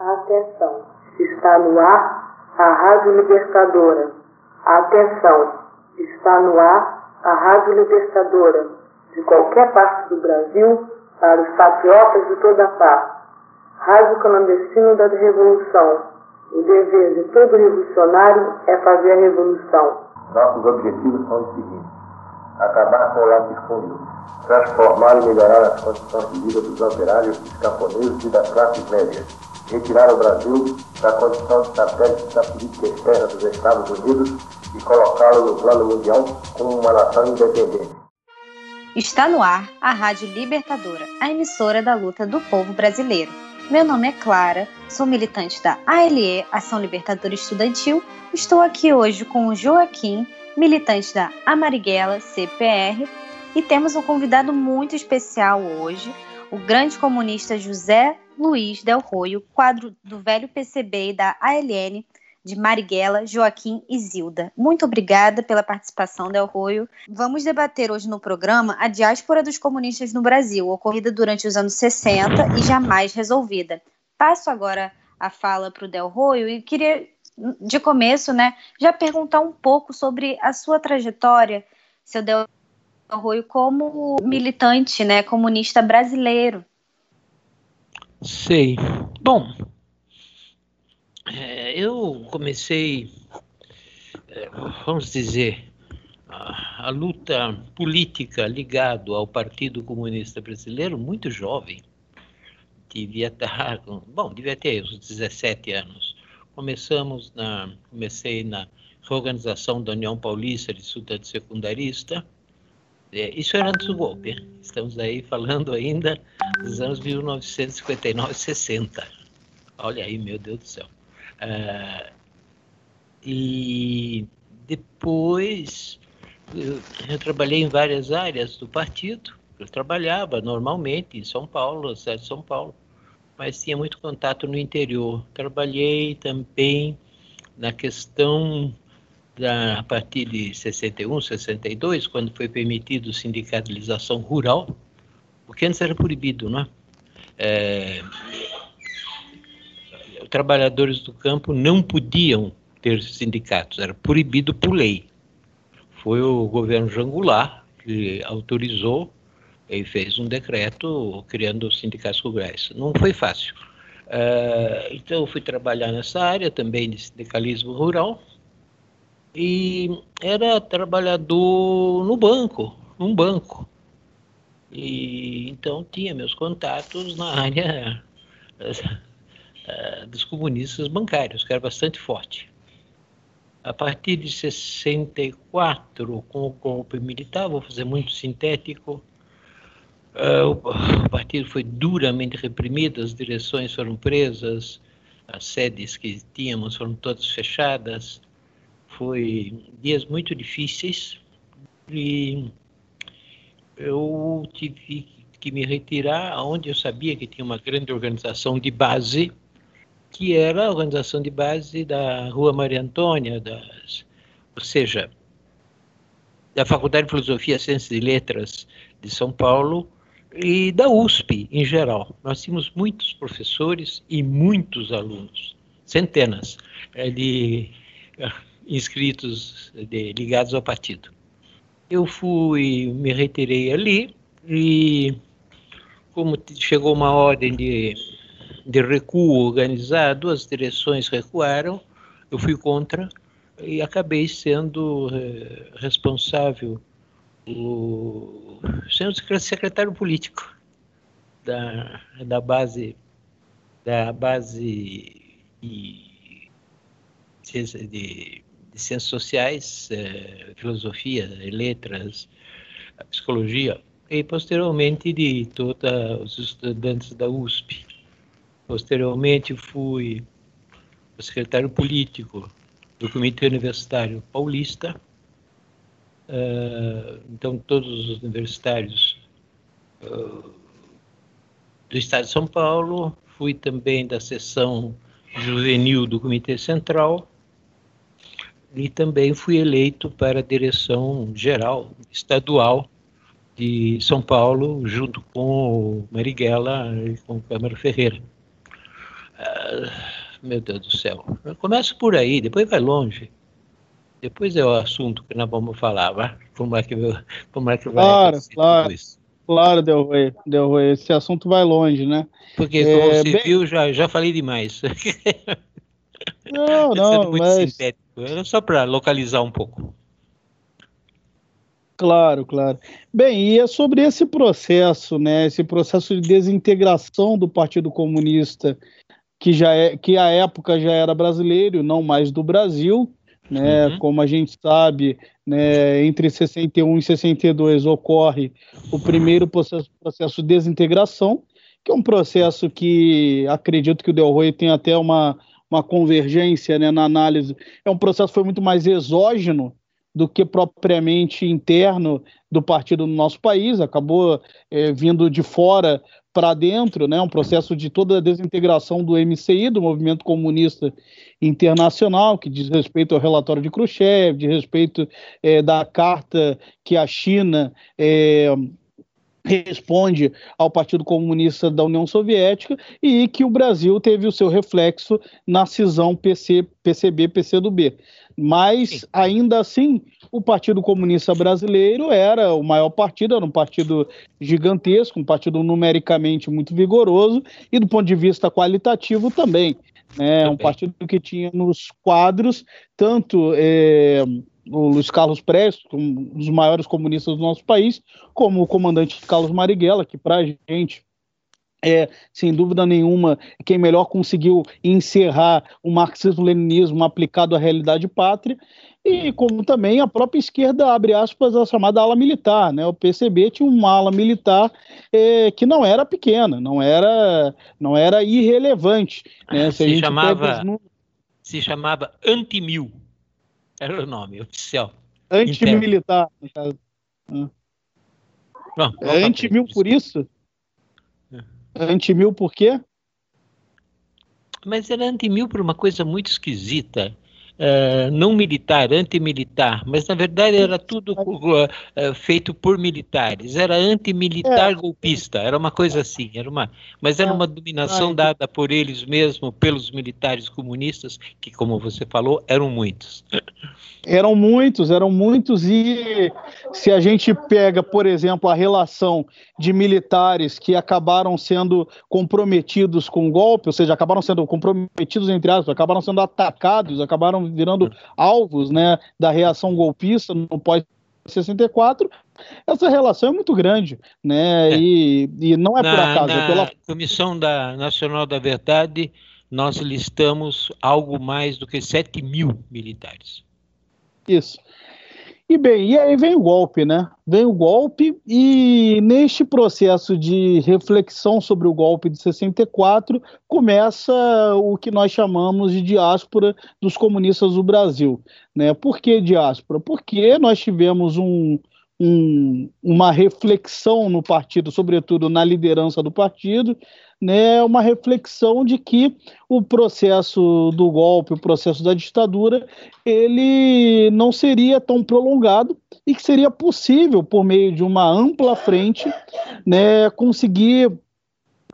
Atenção, está no ar a Rádio Libertadora. Atenção, está no ar a Rádio Libertadora. De qualquer parte do Brasil, para os patriotas de toda parte. Rádio Clandestino da Revolução. O dever de todo revolucionário é fazer a revolução. Nossos objetivos são os seguintes: acabar com o latifúndio, transformar e melhorar as condições de vida dos operários, dos camponeses e das classes médias, retirar o Brasil da condição de satélite da política externa dos Estados Unidos e colocá-lo no plano mundial como uma nação independente. Está no ar a Rádio Libertadora, a emissora da luta do povo brasileiro. Meu nome é Clara, sou militante da ALE, Ação Libertadora Estudantil. Estou aqui hoje com o Joaquim, militante da Amariguela CPR, e temos um convidado muito especial hoje, o grande comunista José Luiz Del Roio, quadro do velho PCB e da ALN, de Marighella, Joaquim e Zilda. Muito obrigada pela participação, Del Roio. Vamos debater hoje no programa a diáspora dos comunistas no Brasil, ocorrida durante os anos 60 e jamais resolvida. Passo agora a fala para o Del Roio e queria, de começo, né, já perguntar um pouco sobre a sua trajetória, seu Del Roio, como militante né, comunista brasileiro. Sei. Bom, é, eu comecei, é, vamos dizer, a, a, luta política ligado ao Partido Comunista Brasileiro muito jovem. Devia estar, bom, devia ter uns 17 anos. Começamos na, comecei na reorganização da União Paulista de Estudante Secundarista. É, isso era antes do golpe. Estamos aí falando ainda dos anos 1959 60. Olha aí, meu Deus do céu. Uh, e depois eu, eu, trabalhei em várias áreas do partido. Eu trabalhava normalmente em São Paulo, na cidade de São Paulo, mas tinha muito contato no interior. Trabalhei também na questão da, a partir de 61, 62, quando foi permitido sindicalização rural, porque antes era proibido, não é? é trabalhadores do campo não podiam ter sindicatos, era proibido por lei. Foi o governo Jangular que autorizou e fez um decreto criando os sindicatos rurais. Não foi fácil. Uh, então, eu fui trabalhar nessa área também de sindicalismo rural e era trabalhador no banco, num banco. E então tinha meus contatos na área uh, dos comunistas bancários, que era bastante forte. A partir de 64, com o golpe militar, vou fazer muito sintético, uh, o partido foi duramente reprimido, as direções foram presas, as sedes que tínhamos foram todas fechadas, foi dias muito difíceis e eu tive que me retirar onde eu sabia que tinha uma grande organização de base que era a organização de base da Rua Maria Antônia, das, ou seja, da Faculdade de Filosofia, Ciências e Letras de São Paulo e da USP em geral. Nós tínhamos muitos professores e muitos alunos, centenas eh, de eh, inscritos de, ligados ao partido. Eu fui, me retirei ali e como chegou uma ordem de de recuo organizado, as direções recuaram, eu fui contra e acabei sendo eh, responsável, o, sendo secretário político da, da base da base de, de, de ciências sociais, eh, filosofia, letras, psicologia e posteriormente de todos os estudantes da USP. Posteriormente, fui secretário político do Comitê Universitário Paulista. Uh, então, todos os universitários uh, do Estado de São Paulo. Fui também da seção juvenil do Comitê Central e também fui eleito para a direção geral estadual de São Paulo, junto com o Marighella e com o Câmara Ferreira. meu Deus do céu. Começa por aí, depois vai longe. Depois é o assunto que nós vamos falar, vai? Como é que, como é que vai claro, claro. isso? Claro, Del Rey, Del Rey, esse assunto vai longe, né? Porque, como é, você bem... viu, já, já falei demais. Não, não, muito mas... sintético. Era só para localizar um pouco. Claro, claro. Bem, e é sobre esse processo, né? Esse processo de desintegração do Partido Comunista, que já é, que à época já era brasileiro, não mais do Brasil, né? Uhum. Como a gente sabe, né, entre 61 e 62 ocorre o primeiro processo, processo de desintegração, que é um processo que acredito que o Del Rey tem até uma, uma convergência né, na análise. É um processo que foi muito mais exógeno do que propriamente interno do partido no nosso país, acabou é, vindo de fora para dentro, né, um processo de toda a desintegração do MCI, do Movimento Comunista Internacional, que diz respeito ao relatório de Khrushchev, de respeito é, da carta que a China é, responde ao Partido Comunista da União Soviética e que o Brasil teve o seu reflexo na cisão PC, PCB-PCdoB. Mas, ainda assim, o Partido Comunista Brasileiro era o maior partido, era um partido gigantesco, um partido numericamente muito vigoroso e, do ponto de vista qualitativo, também. Né? Um partido que tinha nos quadros tanto. É, o Luiz Carlos Prestes, um dos maiores comunistas do nosso país, como o comandante Carlos Marighella, que para a gente é, sem dúvida nenhuma, quem melhor conseguiu encerrar o marxismo-leninismo aplicado à realidade pátria, e como também a própria esquerda, abre aspas, a chamada ala militar. Né? O PCB tinha uma ala militar é, que não era pequena, não era, não era irrelevante. Né? Se, se chamava, se chamava anti-mil. Era o nome oficial. Antimilitar, no caso. Não, é anti-mil por isso? É. Anti-mil por quê? Mas era anti-mil por uma coisa muito esquisita. Uh, não militar, antimilitar, mas na verdade era tudo uh, feito por militares, era antimilitar é. golpista, era uma coisa assim, era uma, mas era é. uma dominação dada por eles mesmos, pelos militares comunistas, que como você falou, eram muitos. Eram muitos, eram muitos, e se a gente pega, por exemplo, a relação de militares que acabaram sendo comprometidos com o golpe, ou seja, acabaram sendo comprometidos, entre aspas, acabaram sendo atacados, acabaram virando alvos né, da reação golpista no pós-64, essa relação é muito grande, né? É. E, e não é na, por acaso. Na é pela... Comissão da Nacional da Verdade, nós listamos algo mais do que 7 mil militares. Isso. E bem, e aí vem o golpe, né? Vem o golpe, e neste processo de reflexão sobre o golpe de 64, começa o que nós chamamos de diáspora dos comunistas do Brasil. Né? Por que diáspora? Porque nós tivemos um, um, uma reflexão no partido, sobretudo na liderança do partido, né, uma reflexão de que o processo do golpe, o processo da ditadura, ele não seria tão prolongado e que seria possível, por meio de uma ampla frente, né, conseguir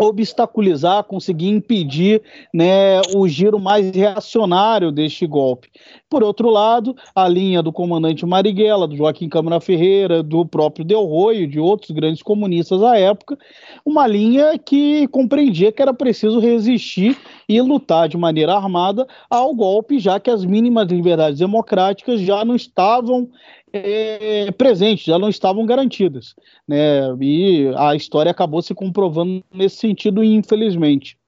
obstaculizar, conseguir impedir né, o giro mais reacionário deste golpe. Por outro lado, a linha do comandante Marighella, do Joaquim Câmara Ferreira, do próprio Del Roio, de outros grandes comunistas à época, uma linha que compreendia que era preciso resistir e lutar de maneira armada ao golpe, já que as mínimas liberdades democráticas já não estavam é, presentes, já não estavam garantidas. Né? E a história acabou se comprovando nesse sentido, infelizmente.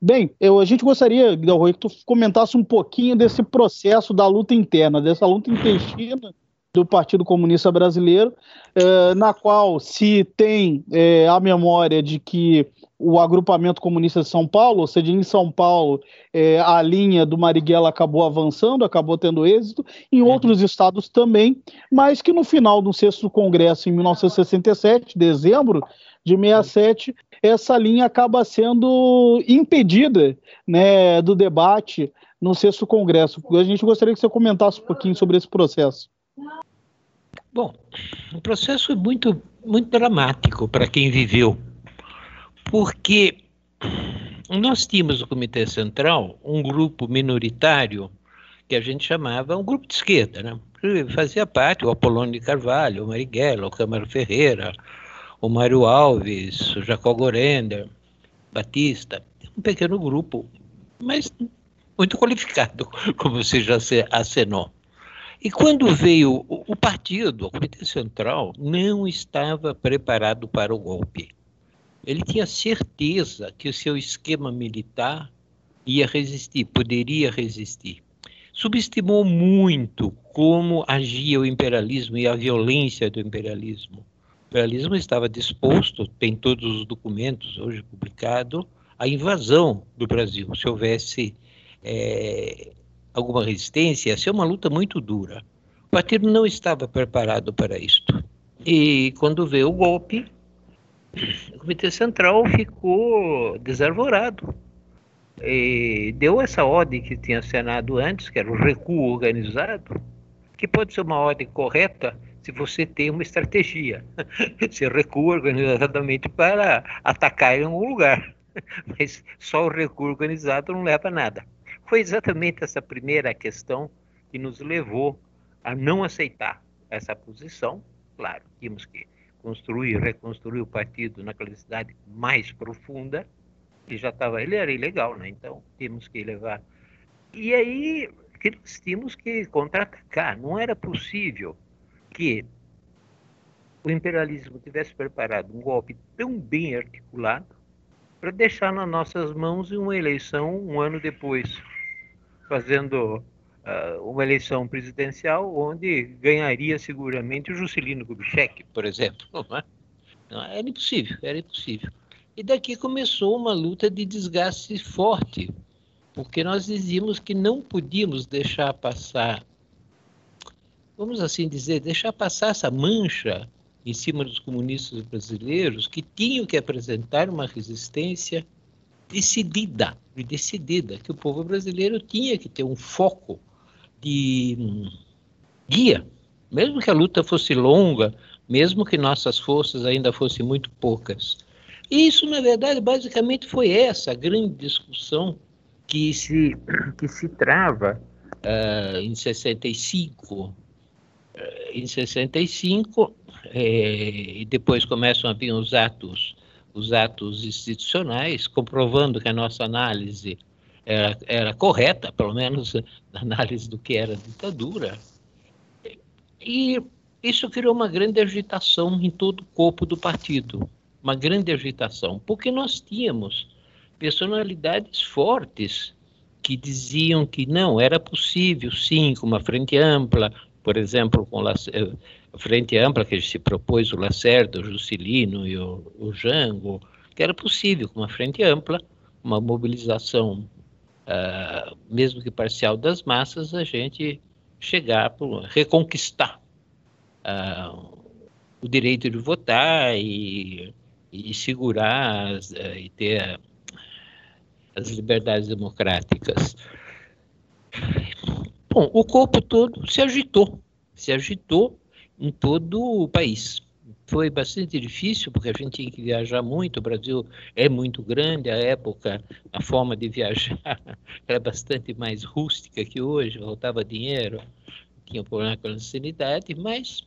Bem, eu, a gente gostaria, Delroy, que tu comentasse um pouquinho desse processo da luta interna, dessa luta intestina do Partido Comunista Brasileiro, eh, na qual se tem eh, a memória de que o agrupamento comunista de São Paulo, ou seja, em São Paulo, eh, a linha do Marighella acabou avançando, acabou tendo êxito, em uhum. outros estados também, mas que no final do sexto congresso, em 1967, dezembro de 67, essa linha acaba sendo impedida né, do debate no sexto congresso. A gente gostaria que você comentasse um pouquinho sobre esse processo. Bom, o processo é muito, muito dramático para quem viveu, porque nós tínhamos no Comitê Central um grupo minoritário que a gente chamava um grupo de esquerda, né? Fazia parte o Apolônio de Carvalho, o Marighella, o Câmara Ferreira, o Mário Alves, o Jacó Gorender, Batista, um pequeno grupo, mas muito qualificado, como você já acenou. E quando veio o, o partido, o Comitê Central, não estava preparado para o golpe. Ele tinha certeza que o seu esquema militar ia resistir, poderia resistir. Subestimou muito como agia o imperialismo e a violência do imperialismo. O imperialismo estava disposto, tem todos os documentos hoje publicados, à invasão do Brasil. Se houvesse é, alguma resistência, ia ser uma luta muito dura. O partido não estava preparado para isto. E quando veio o golpe, o Comitê Central ficou desarvorado. E deu essa ordem que tinha assinado antes, que era o recuo organizado, que pode ser uma ordem correta se você tem uma estratégia. Você recua organizadamente para atacar em algum lugar. Mas só o recuo organizado não leva a nada. Foi exatamente essa primeira questão que nos levou a não aceitar essa posição. Claro, tínhamos que construir, reconstruir o partido naquela cidade mais profunda, que já estava, ele era ilegal, né? Então tínhamos que levar. E aí que nós tínhamos que contra-atacar. Não era possível que o imperialismo tivesse preparado um golpe tão bem articulado para deixar nas nossas mãos uma eleição um ano depois fazendo uma eleição presidencial onde ganharia seguramente o Juscelino Kubitschek, por exemplo. Não é? Não, era impossível, era impossível. E daqui começou uma luta de desgaste forte, porque nós dizíamos que não podíamos deixar passar, vamos assim dizer, deixar passar essa mancha em cima dos comunistas brasileiros que tinham que apresentar uma resistência decidida, decidida, que o povo brasileiro tinha que ter um foco de hum, guia, mesmo que a luta fosse longa, mesmo que nossas forças ainda fossem muito poucas. E isso, na verdade, basicamente foi essa grande discussão que se, que se trava uh, em 65. Uh, em 65, eh, e depois começam a vir os atos os atos institucionais, comprovando que a nossa análise era, era correta, pelo menos a análise do que era ditadura. E isso criou uma grande agitação em todo o corpo do partido, uma grande agitação, porque nós tínhamos personalidades fortes que diziam que não, era possível, sim, com uma frente ampla, por exemplo, com frente ampla que se propôs o Lacerda, o Juscelino e o, o Jango, que era possível, com uma frente ampla, uma mobilização, uh, mesmo que parcial das massas, a gente chegar a reconquistar uh, o direito de votar e, e segurar as, uh, e ter as liberdades democráticas. Bom, o corpo todo se agitou, se agitou em todo o país. Foi bastante difícil, porque a gente tinha que viajar muito, o Brasil é muito grande, a época, a forma de viajar era bastante mais rústica que hoje, faltava dinheiro, tinha problema com a sanidade, mas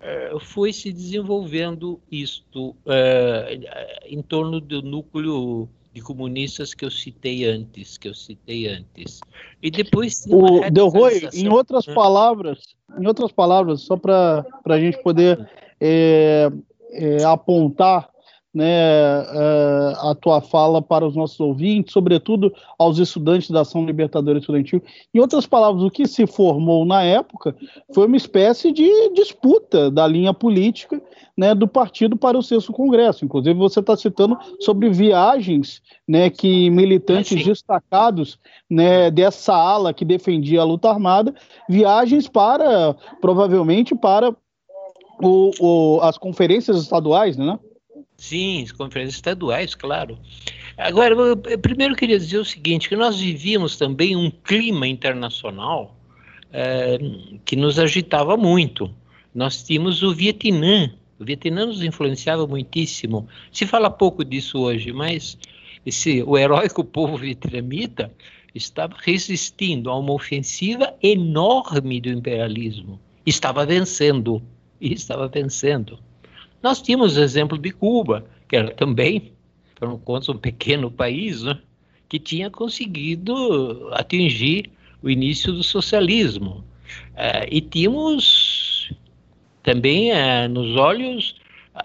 uh, foi se desenvolvendo isto uh, em torno do núcleo de comunistas que eu citei antes, que eu citei antes. E depois o Del Roy, em outras palavras, em outras palavras, só para a gente poder é, é, apontar né, é, a tua fala para os nossos ouvintes, sobretudo aos estudantes da Ação Libertadora Estudantil. Em outras palavras, o que se formou na época foi uma espécie de disputa da linha política né, do partido para o sexto congresso. Inclusive, você está citando sobre viagens né, que militantes destacados né, dessa ala que defendia a luta armada, viagens para, provavelmente, para o, o, as conferências estaduais, né? Sim, as conferências estaduais, claro. Agora, eu, eu primeiro queria dizer o seguinte, que nós vivíamos também um clima internacional é, que nos agitava muito. Nós tínhamos o Vietnã, o Vietnã nos influenciava muitíssimo. Se fala pouco disso hoje, mas esse, o heróico povo vietnamita estava resistindo a uma ofensiva enorme do imperialismo. Estava vencendo. Estava vencendo. Nós tínhamos o exemplo de Cuba, que era também, por conta um pequeno país, né, que tinha conseguido atingir o início do socialismo. Uh, e tínhamos também uh, nos olhos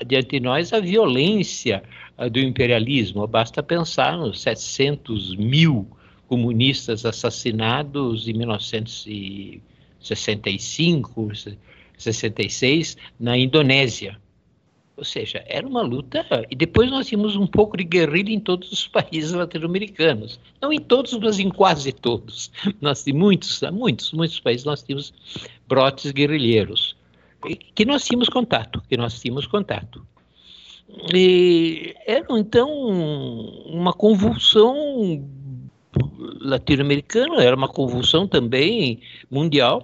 diante de nós a violência uh, do imperialismo. Basta pensar nos 700 mil comunistas assassinados em 1965, 66, na Indonésia. Ou seja, era uma luta. E depois nós tínhamos um pouco de guerrilha em todos os países latino-americanos. Não em todos, mas em quase todos. Nós tínhamos muitos, muitos, muitos países nós tínhamos brotes guerrilheiros. Que nós tínhamos contato, que nós tínhamos contato. E era então uma convulsão latino-americana, era uma convulsão também mundial.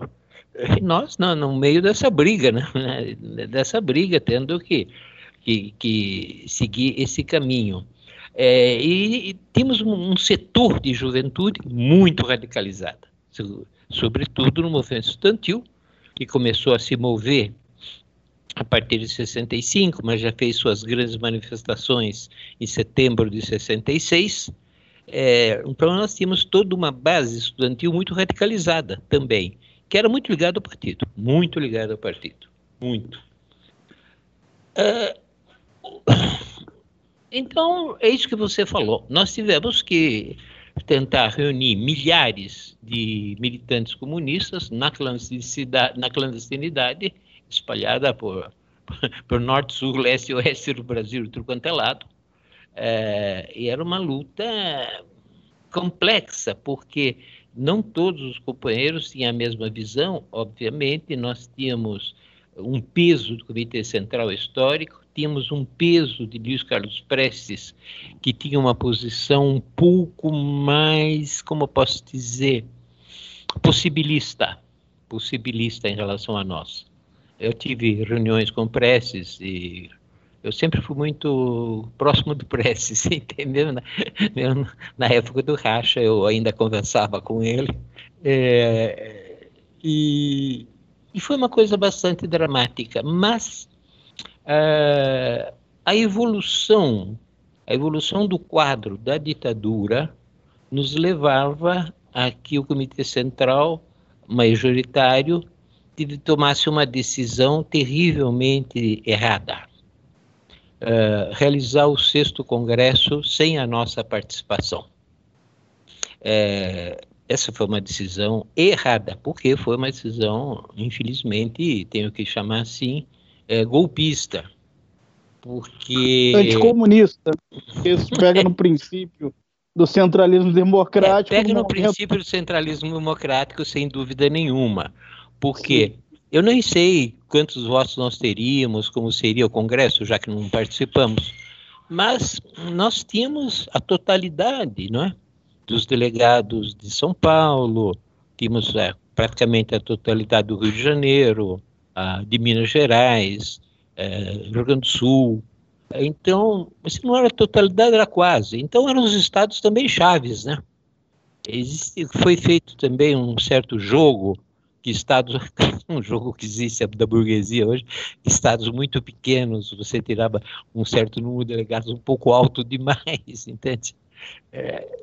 Nós, no, no meio dessa briga, né? dessa briga, tendo que, que, que seguir esse caminho. É, e, e, temos um, um, setor de juventude muito radicalizada, sobretudo no movimento estudantil, que começou a se mover a partir de 65, mas já fez suas grandes manifestações em setembro de 66. É, então nós tínhamos toda uma base estudantil muito radicalizada também que era muito ligado ao partido, muito ligado ao partido, muito. Uh, então, é isso que você falou. Nós tivemos que tentar reunir milhares de militantes comunistas na clandestinidade, na clandestinidade espalhada por, por norte, sul, leste e oeste do Brasil, tudo quanto é lado. É, e era uma luta complexa, porque não todos os companheiros tinham a mesma visão, obviamente, nós tínhamos um peso do Comitê Central Histórico, tínhamos um peso de Luiz Carlos Prestes, que tinha uma posição um pouco mais, como eu posso dizer, possibilista, possibilista em relação a nós. Eu tive reuniões com Prestes e eu sempre fui muito próximo do Prestes, entendeu? Na, na época do Racha, eu ainda conversava com ele. É, e, e, foi uma coisa bastante dramática, mas uh, a evolução, a evolução do quadro da ditadura nos levava a que o Comitê Central majoritário tomasse uma decisão terrivelmente errada uh, realizar o sexto congresso sem a nossa participação. É, essa foi uma decisão errada, porque foi uma decisão, infelizmente, tenho que chamar assim, é, golpista. Porque. Anticomunista. Isso pega no princípio do centralismo democrático. É, pega no, no princípio do centralismo democrático, sem dúvida nenhuma. Porque Sim. Eu nem sei quantos votos nós teríamos, como seria o Congresso, já que não participamos. Mas nós tínhamos a totalidade, não é? Dos delegados de São Paulo, tínhamos é, praticamente a totalidade do Rio de Janeiro, a, de Minas Gerais, é, Rio Grande do Sul. Então, se não era totalidade, era quase. Então, eram os estados também chaves, né? Existe, foi feito também um certo jogo que estados, um jogo que existe da burguesia hoje, estados muito pequenos, você tirava um certo número de delegados um pouco alto demais, entende? É,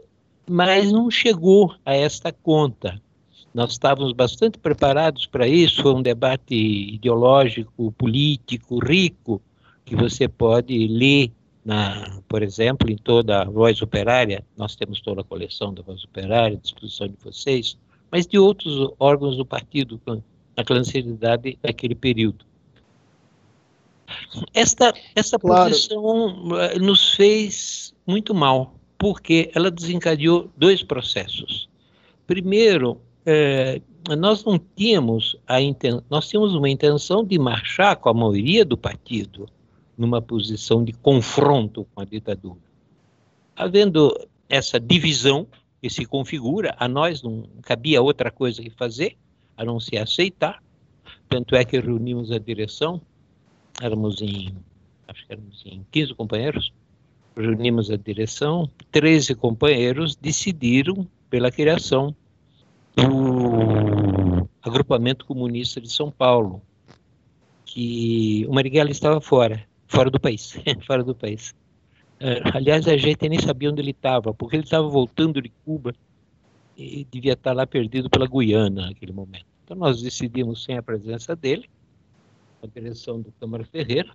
mas não chegou a esta conta. Nós estávamos bastante preparados para isso, foi um debate ideológico, político, rico, que você pode ler, na, por exemplo, em toda a Voz Operária, nós temos toda a coleção da Voz Operária à disposição de vocês, mas de outros órgãos do partido na clandestinidade naquele período. Esta, esta claro. posição eh, nos fez muito mal, porque ela desencadeou dois processos. Primeiro, é, nós não tínhamos a inten nós tínhamos uma intenção de marchar com a maioria do partido numa posição de confronto com a ditadura. Havendo essa divisão que se configura, a nós não cabia outra coisa que fazer, a não se aceitar. Tanto é que reunimos a direção, éramos em, acho que éramos em 15 companheiros, reunimos a direção, 13 companheiros decidiram pela criação do agrupamento comunista de São Paulo, que o Marighella estava fora, fora do país, fora do país. Uh, aliás, a gente nem sabia onde ele estava, porque ele estava voltando de Cuba e devia estar lá perdido pela Guiana naquele momento. Então nós decidimos sem a presença dele, a direção do Câmara Ferreira,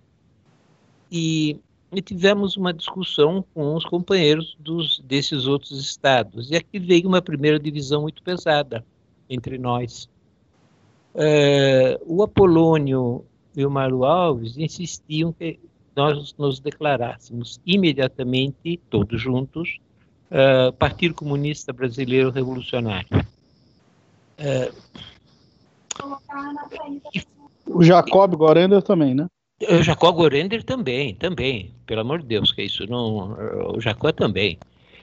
e, e tivemos uma discussão com os companheiros dos, desses outros estados. E aqui veio uma primeira divisão muito pesada entre nós. Uh, o Apolônio e o Mário Alves insistiam que nós nos declarássemos imediatamente, todos juntos, uh, Partido Comunista Brasileiro Revolucionário. Uh, o Jacob Gorender também, né? O Jacob Gorender também, também. Pelo amor de Deus, que isso não. O Jacó também.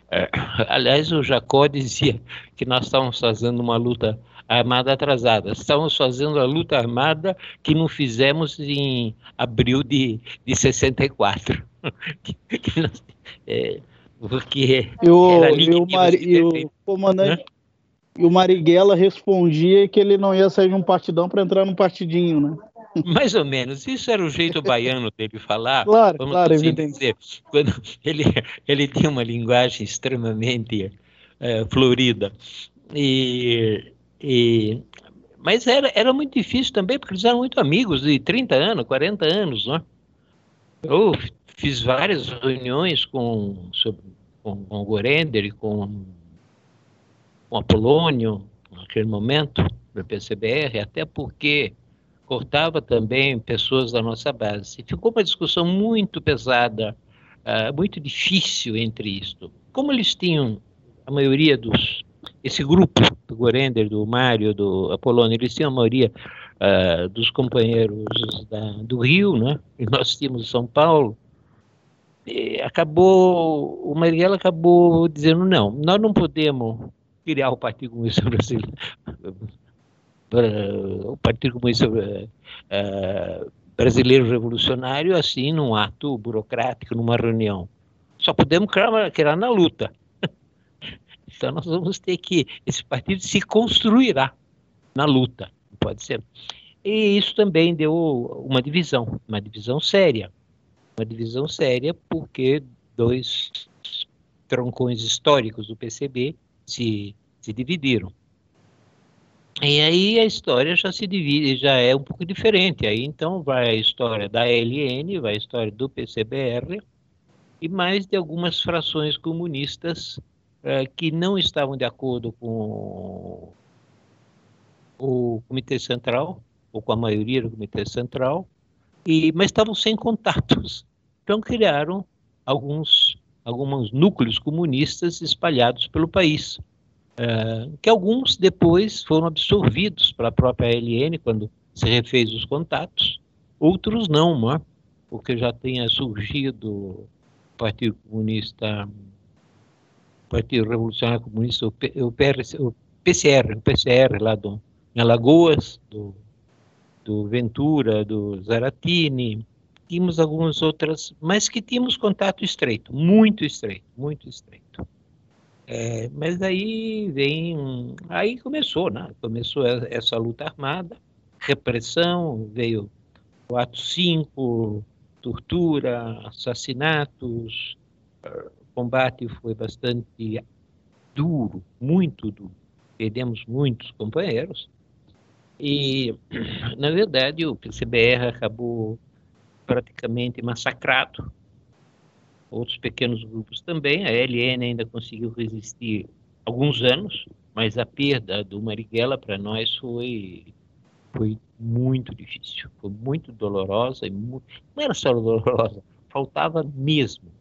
É, aliás, o Jacó dizia que nós estávamos fazendo uma luta armada atrasada. Estávamos fazendo a luta armada que não fizemos em abril de, de 64. é, porque e o, e o, e o comandante né? e o Marighella respondia que ele não ia sair de um partidão para entrar num partidinho, né? Mais ou menos. Isso era o jeito baiano dele falar. Claro, claro, assim evidente. Dizer, quando ele, ele tinha uma linguagem extremamente é, florida. E, e, mas era, era muito difícil também, porque eles eram muito amigos de 30 anos, 40 anos. Né? Eu fiz várias reuniões com, com, com o Gorender e com, com Apolônio, naquele momento, do PCBR, até porque cortava também pessoas da nossa base. Ficou uma discussão muito pesada, uh, muito difícil entre isto. Como eles tinham, a maioria dos, esse grupo do Gorender, do Mário, do Apolônio, eles tinham a maioria uh, dos companheiros da, do Rio, né? e nós tínhamos São Paulo, e acabou, o Marighella acabou dizendo, não, nós não podemos criar o Partido Comunista Brasileiro, o Partido Comunista uh, Brasileiro Revolucionário assim num ato burocrático, numa reunião. Só podemos criar, criar na luta. Então nós vamos ter que esse partido se construirá na luta, pode ser. E isso também deu uma divisão, uma divisão séria, uma divisão séria porque dois troncões históricos do PCB se, se dividiram. E aí a história já se divide, já é um pouco diferente. Aí então vai a história da LN, vai a história do PCBR e mais de algumas frações comunistas uh, que não estavam de acordo com o Comitê Central, ou com a maioria do Comitê Central, e, mas estavam sem contatos. Então criaram alguns, alguns núcleos comunistas espalhados pelo país. É, que alguns depois foram absorvidos pela própria LN quando se refez os contatos, outros não, né? porque já tinha surgido o Partido Comunista, Partido Revolucionário Comunista, o, PRC, o PCR, o PCR lá do, em Alagoas, do, do Ventura, do Zaratini, tínhamos algumas outras, mas que tínhamos contato estreito, muito estreito, muito estreito. É, mas aí vem, aí começou, né? Começou essa luta armada, repressão, veio o ato 5, tortura, assassinatos, combate foi bastante duro, muito duro. Perdemos muitos companheiros. E, na verdade, o PCBR acabou praticamente massacrado outros pequenos grupos também. A LN ainda conseguiu resistir alguns anos, mas a perda do Marighella para nós foi foi muito difícil, foi muito dolorosa e não era só dolorosa, faltava mesmo.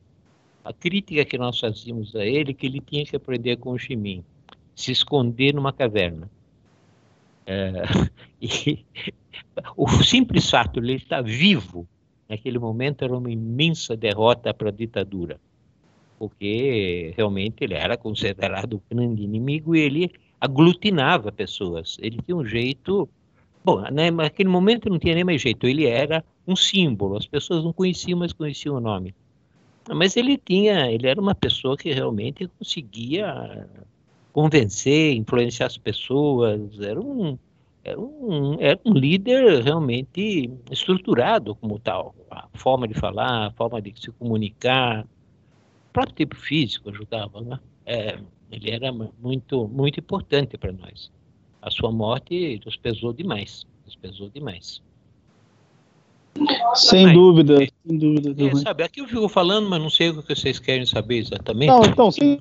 A crítica que nós fazíamos a ele é que ele tinha que aprender com o Chimim, se esconder numa caverna. É, e o simples fato de ele estar vivo naquele momento era uma imensa derrota para a ditadura, porque realmente ele era considerado um grande inimigo e ele aglutinava pessoas. Ele tinha um jeito. Bom, né, naquele momento não tinha nem mais jeito, ele era um símbolo, as pessoas não conheciam, mas conheciam o nome. Mas ele tinha, ele era uma pessoa que realmente conseguia convencer, influenciar as pessoas, era um, era um, era um líder realmente estruturado como tal. A forma de falar, a forma de se comunicar, o próprio tipo físico ajudava, né? É, ele era muito, muito importante para nós. A sua morte nos pesou demais, nos pesou demais. Sem mas, dúvida, é, sem dúvida. É, sabe, aqui eu fico falando, mas não sei o que vocês querem saber exatamente. Não, então, sem,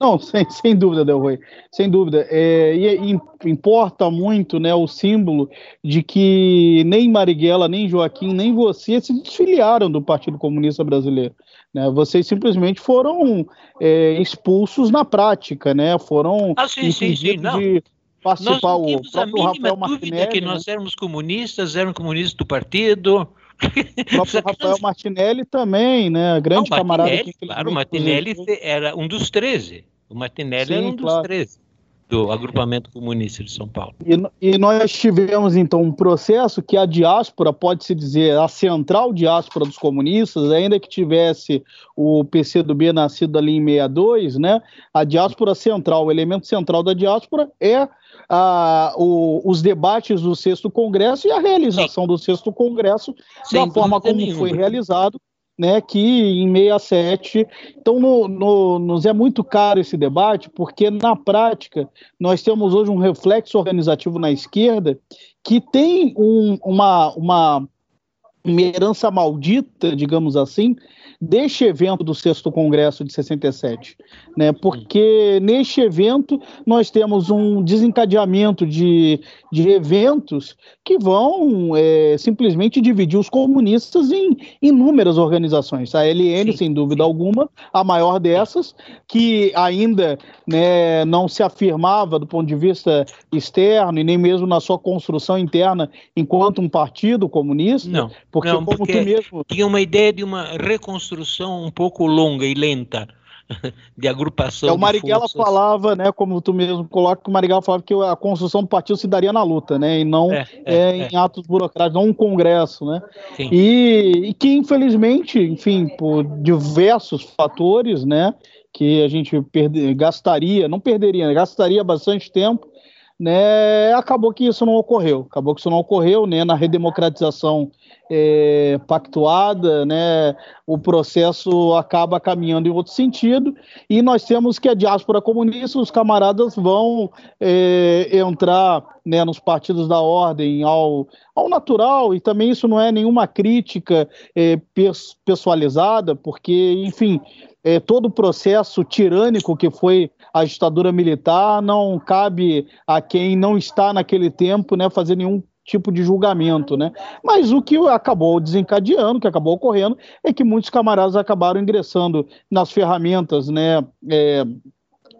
não, sem, sem dúvida, Del Rey, sem dúvida. É, e, importa muito né, o símbolo de que nem Marighella, nem Joaquim, nem você se desfiliaram do Partido Comunista Brasileiro. Né? Vocês simplesmente foram é, expulsos na prática, né? Foram ah, sim, sim, sim, de participar o próprio a Rafael Martinelli. que né? nós éramos comunistas, éramos comunistas do partido. O próprio Rafael Martinelli também, né? Grande não, camarada. Martinelli, claro, o Martinelli era um dos 13. O Martinelli Sim, era um claro. dos 13 do agrupamento comunista de São Paulo. E, e, nós tivemos então um processo que a diáspora, pode-se dizer, a central diáspora dos comunistas, ainda que tivesse o PCdoB nascido ali em 62, né? A diáspora central, o elemento central da diáspora é a, o, os debates do sexto congresso e a realização Sim. do sexto congresso Sem da forma como nenhuma. foi realizado né, que em 67. Então, no, no, nos é muito caro esse debate, porque na prática nós temos hoje um reflexo organizativo na esquerda que tem um, uma, uma, uma herança maldita, digamos assim, deste evento do sexto congresso de 67, né? Porque neste evento nós temos um desencadeamento de, de eventos que vão é, simplesmente dividir os comunistas em inúmeras organizações. A LN, Sim. sem dúvida alguma, a maior dessas, que ainda né, não se afirmava do ponto de vista externo e nem mesmo na sua construção interna enquanto um partido comunista, não, porque não, como porque tu mesmo. tinha uma ideia de uma reconstrução construção um pouco longa e lenta de agrupação. É, o Marighella falava, né, como tu mesmo coloca, que o Marighella falava que a construção do partido se daria na luta, né, e não é, é, é, em atos burocráticos, não um congresso, né, e, e, que infelizmente, enfim, por diversos fatores, né, que a gente perde, gastaria, não perderia, né, gastaria bastante tempo, né, acabou que isso não ocorreu, acabou que isso não ocorreu, né, na redemocratização é, pactuada, né, o processo acaba caminhando em outro sentido, e nós temos que a diáspora comunista, os camaradas vão é, entrar né, nos partidos da ordem ao, ao natural, e também isso não é nenhuma crítica é, pessoalizada, porque, enfim, é, todo o processo tirânico que foi a ditadura militar não cabe a quem não está naquele tempo né, fazer nenhum tipo de julgamento, né? Mas o que acabou desencadeando, que acabou ocorrendo, é que muitos camaradas acabaram ingressando nas ferramentas, né? É,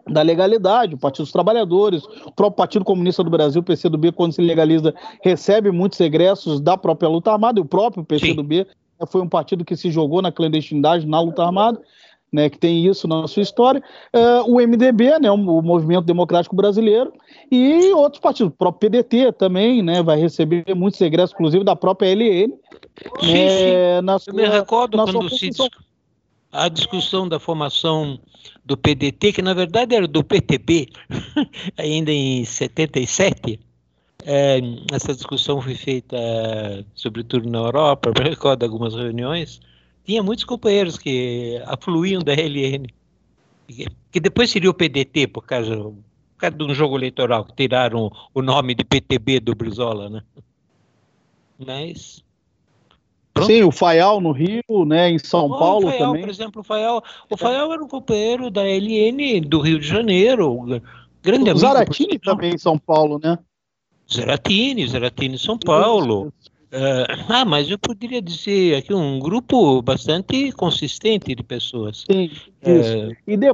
da legalidade, o Partido dos Trabalhadores, o próprio Partido Comunista do Brasil, o PCdoB, quando se legaliza, recebe muitos egressos da própria luta armada, e o próprio PCdoB Sim. Né, foi um partido que se jogou na clandestinidade, na luta armada, né, que tem isso na sua história, uh, o MDB, né, o Movimento Democrático Brasileiro, e outros partidos, o próprio PDT também, né, vai receber muitos segredos, inclusive da própria LN. Sim, né, sim. Sua, Eu me recordo quando se a discussão da formação do PDT, que na verdade era do PTB, ainda em 77, é, essa discussão foi feita, sobretudo na Europa, eu recordo algumas reuniões, tinha muitos companheiros que afluíam da LN, que depois seria o PDT, por causa, por causa de um jogo eleitoral, que tiraram o nome de PTB do Brizola, né? Mas... Pronto. Sim, o Faial no Rio, né, em São oh, Paulo o Faial, também. Por exemplo, o Faial, o Faial era um companheiro da LN do Rio de Janeiro, grande o amigo. Zaratini também em São Paulo, né? Zeratini, Zeratini em São Paulo. Isso, isso. Uh, ah, mas eu poderia dizer aqui um grupo bastante consistente de pessoas. Sim, isso. Uh, e, de,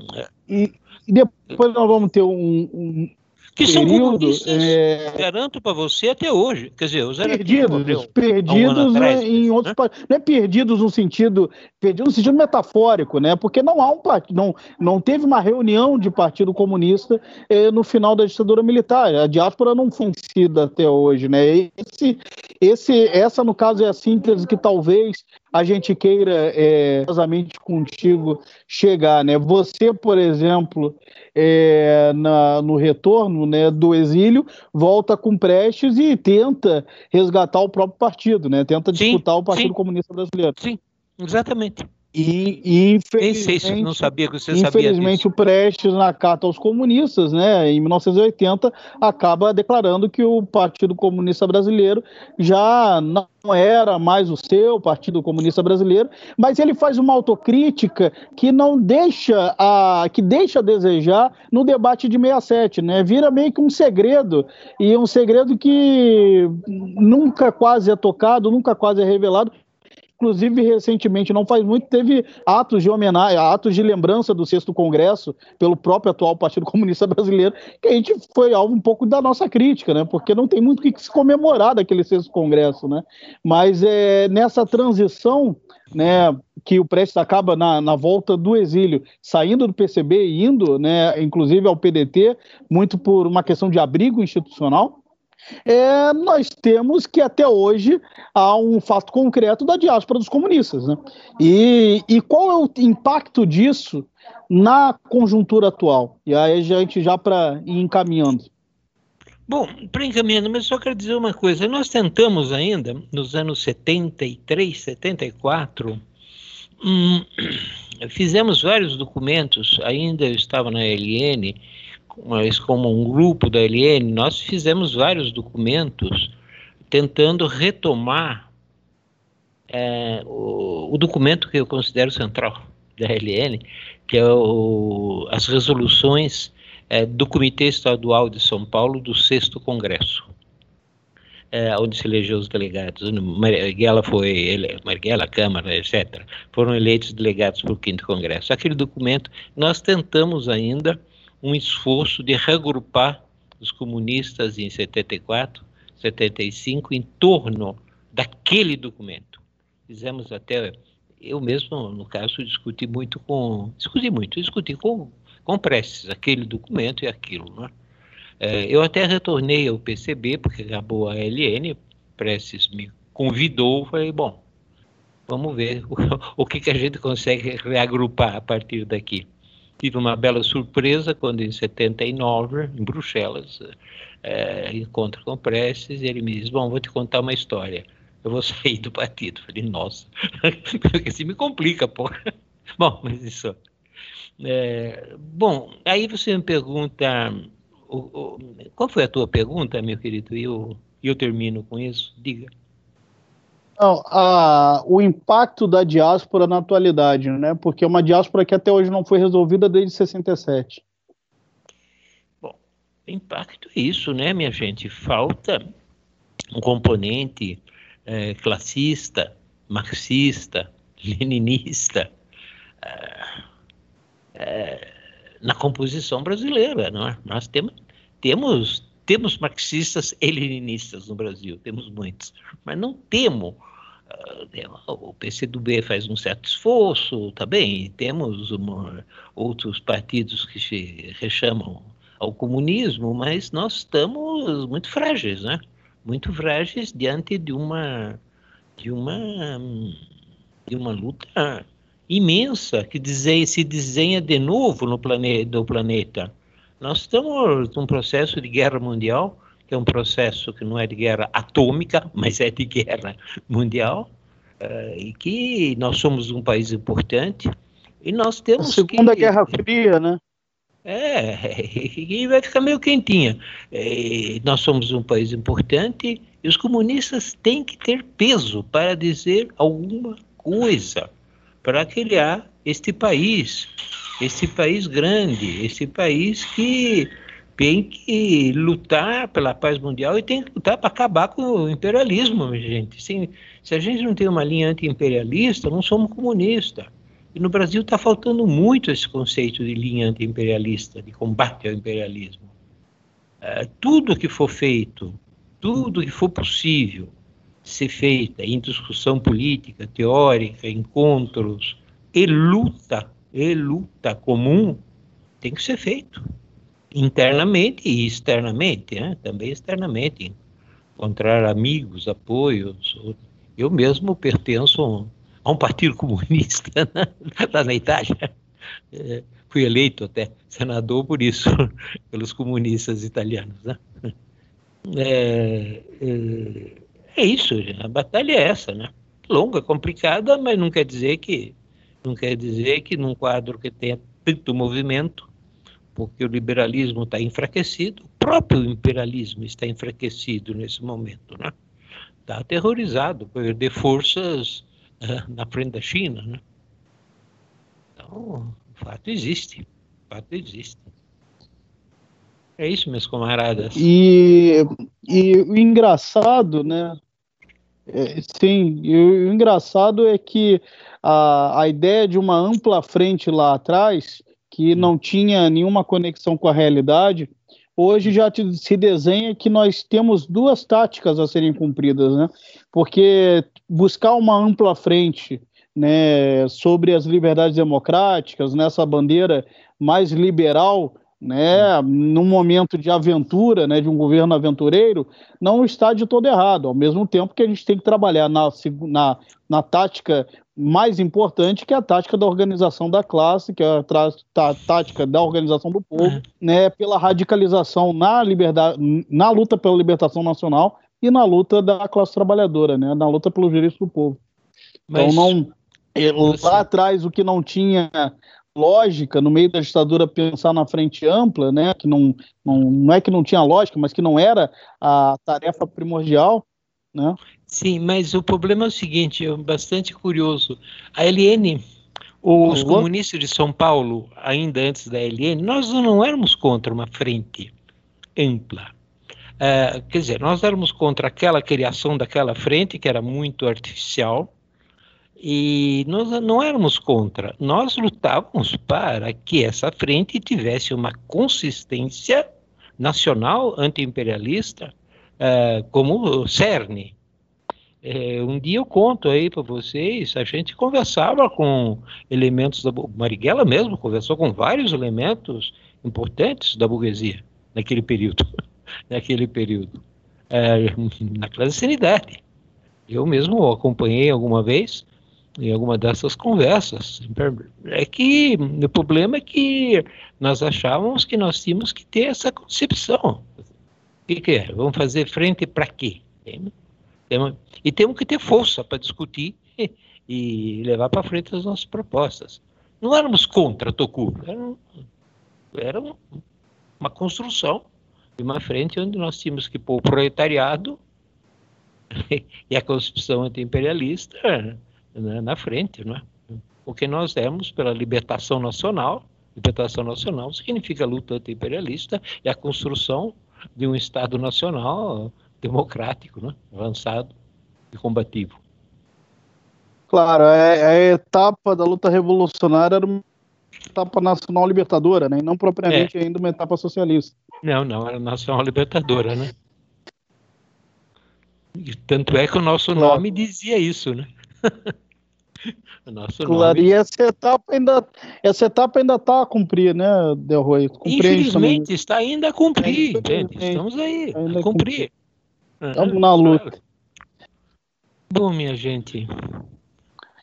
e, e, depois nós vamos ter um, um que são comunistas, é... garanto para você até hoje. Quer dizer, os perdidos, perdidos atrás, em outros né? não é perdidos no sentido, perdidos no sentido metafórico, né? Porque não há um não não teve uma reunião de partido comunista eh, no final da ditadura militar. A diáspora não foi vencida até hoje, né? Esse esse, essa, no caso, é a síntese que talvez a gente queira, é, contigo, chegar. Né? Você, por exemplo, é, na, no retorno né, do exílio, volta com Prestes e tenta resgatar o próprio partido, né? tenta disputar sim, o Partido sim. Comunista Brasileiro. Sim, exatamente. E, infelizmente, não sabia que você infelizmente o Prestes, na carta aos comunistas, né, em 1980, acaba declarando que o Partido Comunista Brasileiro já não era mais o seu Partido Comunista Brasileiro, mas ele faz uma autocrítica que não deixa a que deixa a desejar no debate de 67, né? Vira meio que um segredo e um segredo que nunca quase é tocado, nunca quase é revelado Inclusive, recentemente, não faz muito, teve atos de homenagem, atos de lembrança do sexto congresso pelo próprio atual Partido Comunista Brasileiro, que a gente foi alvo um pouco da nossa crítica, né? Porque não tem muito o que se comemorar daquele sexto congresso, né? Mas é, nessa transição, né, que o Prestes acaba na, na, volta do exílio, saindo do PCB e indo, né, inclusive ao PDT, muito por uma questão de abrigo institucional, é, nós temos que até hoje há um fato concreto da diáspora dos comunistas. Né? E, e qual é o impacto disso na conjuntura atual? E aí a gente já para ir encaminhando. Bom, para encaminhando, mas só quero dizer uma coisa. Nós tentamos ainda, nos anos 73, 74, hum, fizemos vários documentos, ainda eu estava na LN, mas como um grupo da LN, nós fizemos vários documentos tentando retomar é, o, o, documento que eu considero central da LN, que é o, as resoluções é, do Comitê Estadual de São Paulo do sexto Congresso, é, onde se elegeu os delegados. Marighella foi, Marighella, Câmara, etc., foram eleitos delegados para o quinto Congresso. Aquele documento, nós tentamos ainda um esforço de reagrupar os comunistas em 74, 75 em torno daquele documento. Fizemos até eu mesmo, no caso, discuti muito com discuti muito, discuti com com Prestes aquele documento e aquilo, né? É, eu até retornei ao PCB porque acabou a LN, Prestes me convidou, falei bom, vamos ver o, o que que a gente consegue reagrupar a partir daqui tive uma bela surpresa quando, em 79, em Bruxelas, é, encontro com Prestes, e ele me diz: Bom, vou te contar uma história. Eu vou sair do partido. falei: Nossa, assim me complica, pô. Bom, mas isso. É, bom, aí você me pergunta: o, o, qual foi a tua pergunta, meu querido? E eu, eu termino com isso. Diga. Não, a, o impacto da diáspora na atualidade, né? Porque é uma diáspora que até hoje não foi resolvida desde 67. Bom, impacto é isso, né, minha gente? Falta um componente é, classista, marxista, leninista é, é, na composição brasileira, não é? Nós temos, temos temos marxistas leninistas no Brasil, temos muitos, mas não temos o PCdoB faz um certo esforço também, temos uma, outros partidos que se rechamam ao comunismo, mas nós estamos muito frágeis, né? Muito frágeis diante de uma de uma de uma luta imensa que se desenha de novo no do planeta. Nós estamos num processo de guerra mundial que é um processo que não é de guerra atômica, mas é de guerra mundial, uh, e que nós somos um país importante e nós temos a Segunda que, Guerra Fria, né? É, e vai ficar meio quentinha. É, nós somos um país importante e os comunistas têm que ter peso para dizer alguma coisa, para criar este país, este país grande, este país que tem que lutar pela paz mundial e tem que lutar para acabar com o imperialismo, gente. Se, se a gente não tem uma linha anti-imperialista, não somos comunistas. E no Brasil está faltando muito esse conceito de linha anti-imperialista, de combate ao imperialismo. É, tudo que for feito, tudo que for possível ser feita em discussão política, teórica, encontros e luta, e luta comum, tem que ser feito internamente e externamente, né? também externamente, encontrar amigos, apoios. Eu mesmo pertenço a um partido comunista né, lá na Itália. É, fui eleito até senador por isso, pelos comunistas italianos. Né? É, é, é, isso, a batalha é essa, né? Longa, complicada, mas não quer dizer que não quer dizer que num quadro que tenha tanto movimento, porque o liberalismo está enfraquecido, o próprio imperialismo está enfraquecido nesse momento, né? Está aterrorizado por perder forças uh, na frente da China, né? Então, o fato existe, o fato existe. É isso, meus camaradas. E, e o engraçado, né? É, sim, e o engraçado é que a, a ideia de uma ampla frente lá atrás, que não tinha nenhuma conexão com a realidade, hoje já te, se desenha que nós temos duas táticas a serem cumpridas, né? Porque buscar uma ampla frente né, sobre as liberdades democráticas, nessa bandeira mais liberal, né, num momento de aventura, né, de um governo aventureiro, não está de todo errado. Ao mesmo tempo que a gente tem que trabalhar na, na, na tática mais importante, que é a tática da organização da classe, que é a, a tática da organização do povo, uhum. né, pela radicalização na liberdade, na luta pela libertação nacional e na luta da classe trabalhadora, né, na luta pelos direitos do povo. Então, Mas... Então não lá atrás o que não tinha lógica no meio da ditadura pensar na frente ampla, né, que não, não, não é que não tinha lógica, mas que não era a tarefa primordial, né? Sim, mas o problema é o seguinte, é bastante curioso. A LN, os comunistas de São Paulo, ainda antes da LN, nós não éramos contra uma frente ampla. Uh, quer dizer, nós éramos contra aquela criação daquela frente, que era muito artificial, e nós não éramos contra, nós lutávamos para que essa frente tivesse uma consistência nacional antiimperialista, uh, como o. É, um dia eu conto aí para vocês, a gente conversava com elementos da Marighella mesmo conversou com vários elementos importantes da burguesia naquele período, naquele período, é, na clandestinidade. Eu mesmo acompanhei alguma vez em alguma dessas conversas. É que o problema é que nós achávamos que nós tínhamos que ter essa concepção. O que, que é? Vamos fazer frente para quê? E temos que ter força para discutir e levar para frente as nossas propostas. Não éramos contra era, era uma construção de uma frente onde nós tínhamos que pôr o proletariado e a concepção anti-imperialista né, na frente, né? O que nós demos pela libertação nacional, libertação nacional significa luta anti-imperialista e a construção de um Estado nacional democrático, né? avançado e combativo. Claro, é, a etapa da luta revolucionária era uma etapa nacional libertadora, né? E não propriamente é. ainda uma etapa socialista. Não, não, era nacional libertadora, né? E tanto é que o nosso claro. nome dizia isso, né? Nosso claro, nome... e essa etapa ainda essa etapa ainda está a cumprir, né, Del Roy? Infelizmente está ainda a cumprir, entende? Estamos aí ainda a cumprir. Estamos na luta. Bom, minha gente,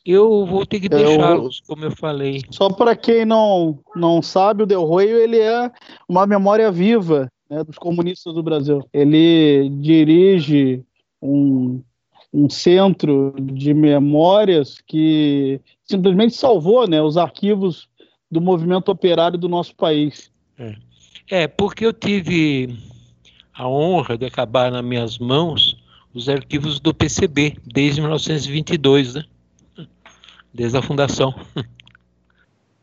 eu vou ter que deixá-los, como eu falei. Só para quem não, não sabe, o Del ele é uma memória viva né, dos comunistas do Brasil. Ele dirige um um centro de memórias que simplesmente salvou né, os arquivos do movimento operário do nosso país. É. é, porque eu tive a honra de acabar nas minhas mãos os arquivos do PCB desde 1922, né? desde a fundação.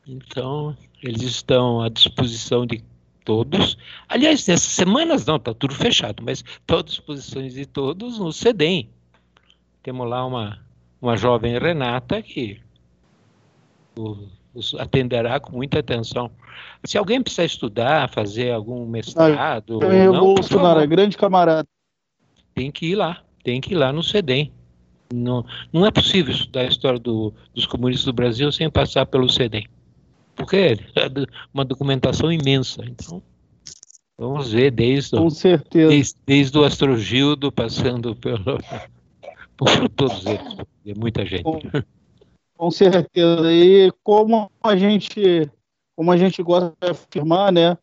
Então, eles estão à disposição de todos. Aliás, nessas semanas não, está tudo fechado, mas estão à disposição de todos no CEDEM, temos lá uma, uma jovem Renata que os atenderá com muita atenção. Se alguém precisar estudar, fazer algum mestrado. Ah, eu não, Bolsonaro, é grande camarada. Tem que ir lá, tem que ir lá no CEDEM. Não, não é possível estudar a história do, dos comunistas do Brasil sem passar pelo CEDEM. Porque é uma documentação imensa. Então, Vamos ver desde, Com certeza. desde, desde o Astrogildo, passando pelo, por todos eles. É muita gente. Com, com certeza. E como a gente, como a gente gosta de afirmar, né?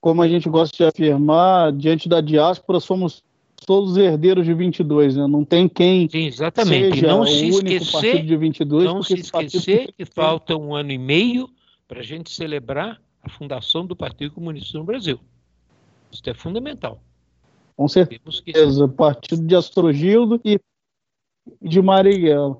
Como a gente gosta de afirmar, diante da diáspora, somos todos herdeiros de 22, né? Não tem quem Sim, exatamente. seja não o se único esquecer, partido de 22. não se esquecer que falta um ano e meio para a gente celebrar a fundação do Partido Comunista no Brasil. Isso é fundamental. Com certeza. Partido de Astrogildo e de Marighella.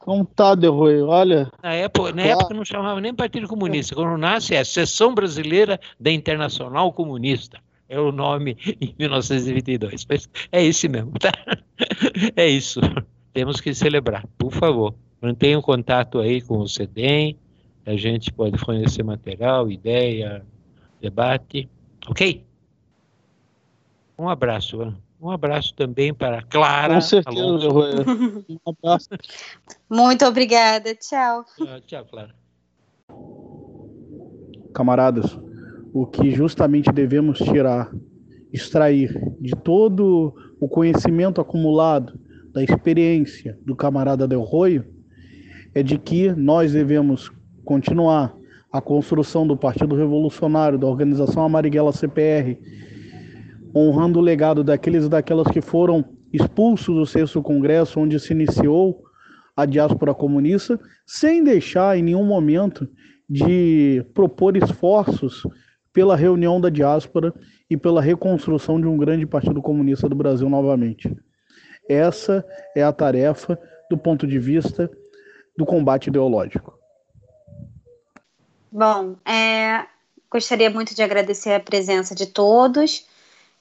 Então tá, Derroi, olha, Na época, na Claro. época não chamava nem Partido Comunista. Quando nasce é a Seção Brasileira da Internacional Comunista. É o nome em 1922. Mas é esse mesmo, tá? É isso. Temos que celebrar, por favor. Mantenha o contato aí com o CEDEM. A gente pode fornecer material, ideia, debate. Ok? Um abraço. Ana. Um abraço também para a Clara. com certeza, Alonso. Um abraço. Muito obrigada. Tchau. Ah, Tchau, Clara. camaradas, o que justamente devemos tirar, extrair de todo o conhecimento acumulado, da experiência do camarada Del Roio, é de que nós devemos continuar a construção do Partido Revolucionário, da Organização Amariguela CPR, honrando o legado daqueles e daquelas que foram expulsos do sexto congresso, onde se iniciou a diáspora comunista, sem deixar em nenhum momento de propor esforços pela reunião da diáspora e pela reconstrução de um grande partido comunista do Brasil novamente. Essa é a tarefa do ponto de vista do combate ideológico. Bom, é, gostaria muito de agradecer a presença de todos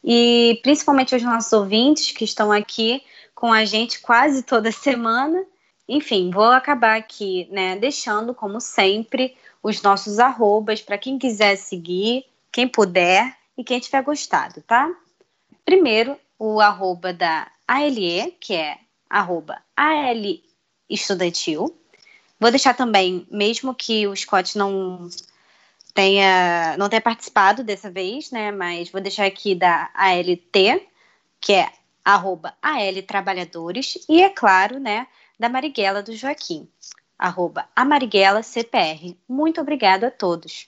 e principalmente aos nossos ouvintes que estão aqui com a gente quase toda semana. Enfim, vou acabar aqui, né, deixando, como sempre, os nossos arrobas para quem quiser seguir, quem puder e quem tiver gostado, tá? Primeiro, o arroba da ALE, que é arroba AL Estudantil. Vou deixar também, mesmo que o Scott não tenha, não tenha participado dessa vez, né? Mas vou deixar aqui da ALT, que é arroba AL Trabalhadores, e é claro, né, da Marighella do Joaquim, arroba a Marighella CPR. Muito obrigado a todos.